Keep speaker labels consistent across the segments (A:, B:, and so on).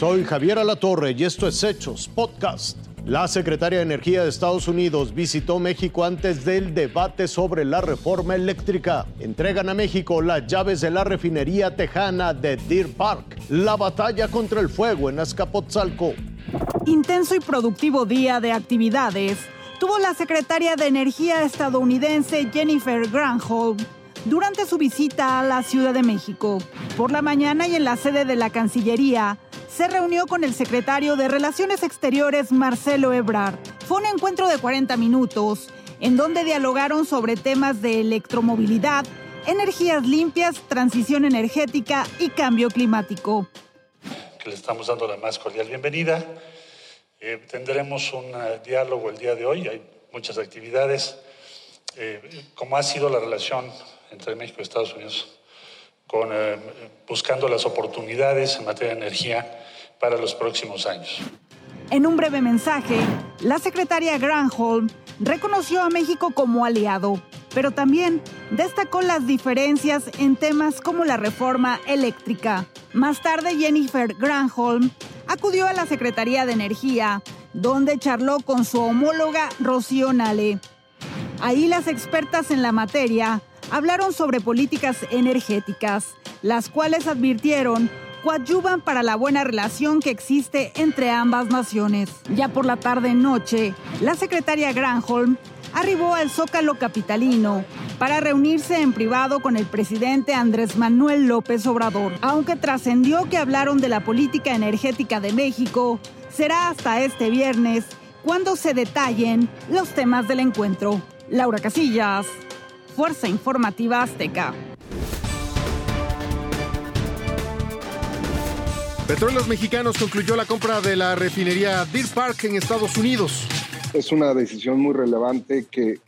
A: Soy Javier Alatorre y esto es Hechos Podcast. La secretaria de Energía de Estados Unidos visitó México antes del debate sobre la reforma eléctrica. Entregan a México las llaves de la refinería tejana de Deer Park. La batalla contra el fuego en Azcapotzalco.
B: Intenso y productivo día de actividades tuvo la secretaria de Energía estadounidense Jennifer Granholm durante su visita a la Ciudad de México. Por la mañana y en la sede de la Cancillería, se reunió con el secretario de Relaciones Exteriores, Marcelo Ebrard. Fue un encuentro de 40 minutos, en donde dialogaron sobre temas de electromovilidad, energías limpias, transición energética y cambio climático.
C: le estamos dando la más cordial bienvenida. Eh, tendremos un eh, diálogo el día de hoy, hay muchas actividades. Eh, como ha sido la relación entre México y Estados Unidos, eh, buscando las oportunidades en materia de energía para los próximos años.
B: En un breve mensaje, la secretaria Granholm reconoció a México como aliado, pero también destacó las diferencias en temas como la reforma eléctrica. Más tarde, Jennifer Granholm acudió a la Secretaría de Energía, donde charló con su homóloga Rocío Nale. Ahí las expertas en la materia hablaron sobre políticas energéticas, las cuales advirtieron coadyuvan para la buena relación que existe entre ambas naciones. Ya por la tarde-noche, la secretaria Granholm arribó al Zócalo Capitalino para reunirse en privado con el presidente Andrés Manuel López Obrador. Aunque trascendió que hablaron de la política energética de México, será hasta este viernes cuando se detallen los temas del encuentro. Laura Casillas, Fuerza Informativa Azteca.
D: Petróleos Mexicanos concluyó la compra de la refinería Deer Park en Estados Unidos.
E: Es una decisión muy relevante que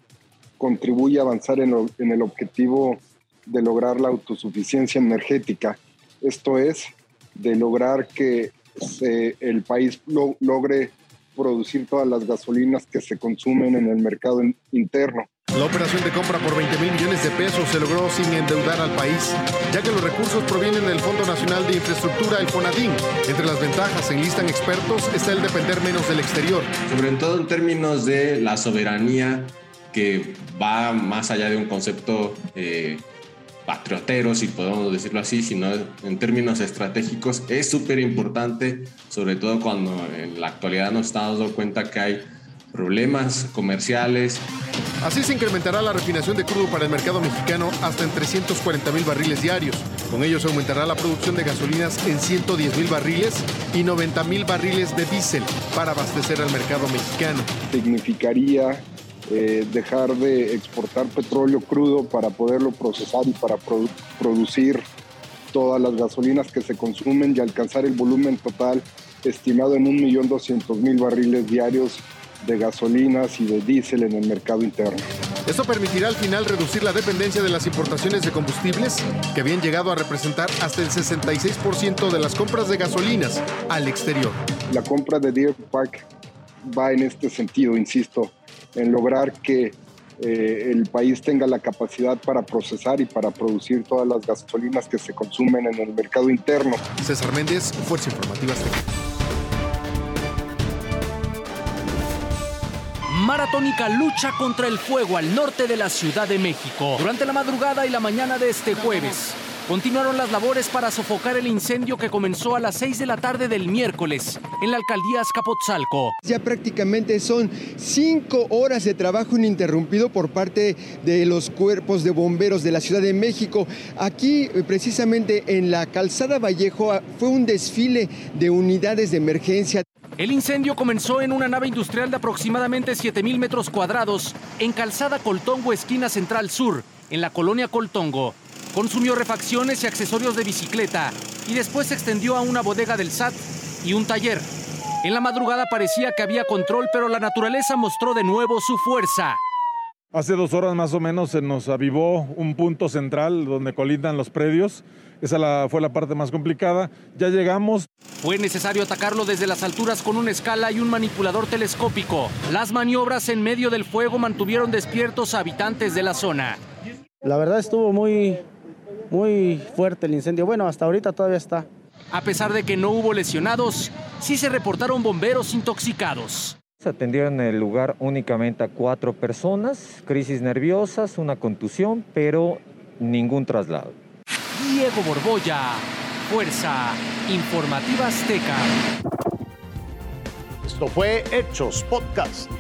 E: contribuye a avanzar en, el objetivo de lograr la autosuficiencia energética. Esto es, de lograr que el país logre producir todas las gasolinas que se consumen en el mercado interno.
D: La operación de compra por 20 mil millones de pesos se logró sin endeudar al país, ya que los recursos provienen del Fondo Nacional de Infraestructura, el FONADIN. Entre las ventajas, enlistan expertos, está el depender menos del exterior.
F: Sobre todo en términos de la soberanía, que va más allá de un concepto eh, patriotero, si podemos decirlo así, sino en términos estratégicos, es súper importante, sobre todo cuando en la actualidad nos estamos dando cuenta que hay problemas comerciales.
D: Así se incrementará la refinación de crudo para el mercado mexicano hasta en 340 mil barriles diarios. Con ello se aumentará la producción de gasolinas en 110 mil barriles y 90 mil barriles de diésel para abastecer al mercado mexicano.
E: Significaría eh, dejar de exportar petróleo crudo para poderlo procesar y para producir todas las gasolinas que se consumen y alcanzar el volumen total estimado en 1.200.000 barriles diarios de gasolinas y de diésel en el mercado interno.
D: Esto permitirá al final reducir la dependencia de las importaciones de combustibles, que habían llegado a representar hasta el 66% de las compras de gasolinas al exterior.
E: La compra de Deer Park va en este sentido, insisto, en lograr que eh, el país tenga la capacidad para procesar y para producir todas las gasolinas que se consumen en el mercado interno.
D: César Méndez, Fuerza Informativa Azteca.
G: Maratónica lucha contra el fuego al norte de la Ciudad de México. Durante la madrugada y la mañana de este jueves, continuaron las labores para sofocar el incendio que comenzó a las 6 de la tarde del miércoles en la alcaldía Azcapotzalco.
H: Ya prácticamente son cinco horas de trabajo ininterrumpido por parte de los cuerpos de bomberos de la Ciudad de México. Aquí, precisamente en la calzada Vallejo, fue un desfile de unidades de emergencia.
G: El incendio comenzó en una nave industrial de aproximadamente 7.000 metros cuadrados en Calzada Coltongo, esquina central sur, en la colonia Coltongo. Consumió refacciones y accesorios de bicicleta y después se extendió a una bodega del SAT y un taller. En la madrugada parecía que había control, pero la naturaleza mostró de nuevo su fuerza.
I: Hace dos horas más o menos se nos avivó un punto central donde colindan los predios. Esa fue la parte más complicada. Ya llegamos.
G: Fue necesario atacarlo desde las alturas con una escala y un manipulador telescópico. Las maniobras en medio del fuego mantuvieron despiertos a habitantes de la zona.
J: La verdad estuvo muy, muy fuerte el incendio. Bueno, hasta ahorita todavía está.
G: A pesar de que no hubo lesionados, sí se reportaron bomberos intoxicados.
J: Se atendió en el lugar únicamente a cuatro personas, crisis nerviosas, una contusión, pero ningún traslado.
G: Diego Borbolla, Fuerza Informativa Azteca.
A: Esto fue Hechos Podcast.